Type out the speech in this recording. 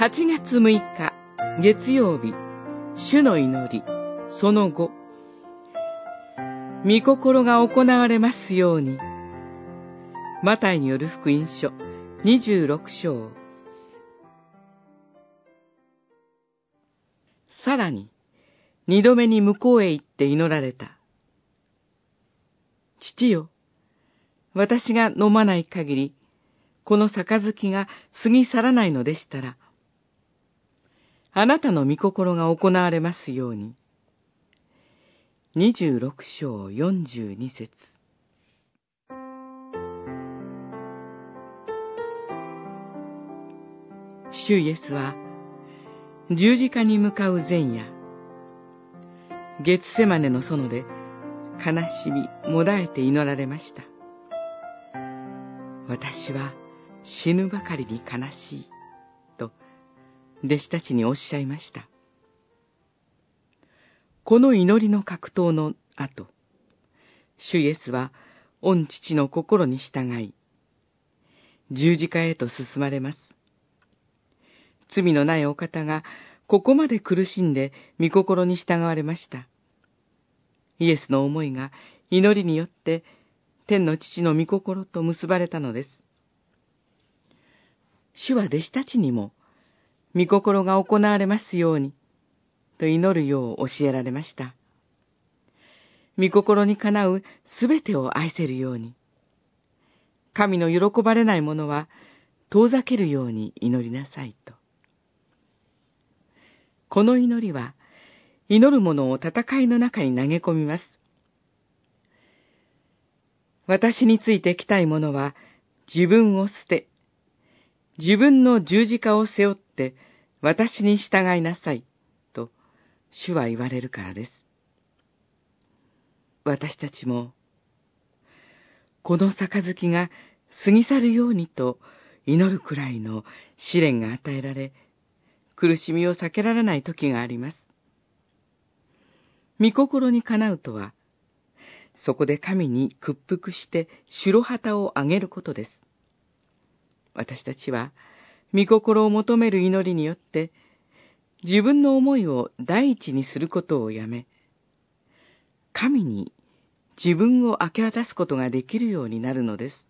8月6日月曜日。主の祈り。その後。御心が行われますように。マタイによる福音書。26章。さらに二度目に向こうへ行って祈られた。父よ、私が飲まない限り、この杯が過ぎ去らないのでしたら、あなたの御心が行われますように。二十六章四十二節主イエスは十字架に向かう前夜、月セマネの園で悲しみ、もだえて祈られました。私は死ぬばかりに悲しい、弟子たちにおっしゃいました。この祈りの格闘の後、主イエスは御父の心に従い、十字架へと進まれます。罪のないお方がここまで苦しんで御心に従われました。イエスの思いが祈りによって天の父の御心と結ばれたのです。主は弟子たちにも、御心が行われますように、と祈るよう教えられました。御心にかなうすべてを愛せるように、神の喜ばれないものは遠ざけるように祈りなさいと。この祈りは、祈る者を戦いの中に投げ込みます。私についてきたい者は自分を捨て、自分の十字架を背負って私に従いなさい、と主は言われるからです。私たちも、この杯が過ぎ去るようにと祈るくらいの試練が与えられ、苦しみを避けられない時があります。御心にかなうとは、そこで神に屈服して白旗をあげることです。私たちは、御心を求める祈りによって、自分の思いを第一にすることをやめ、神に自分を明け渡すことができるようになるのです。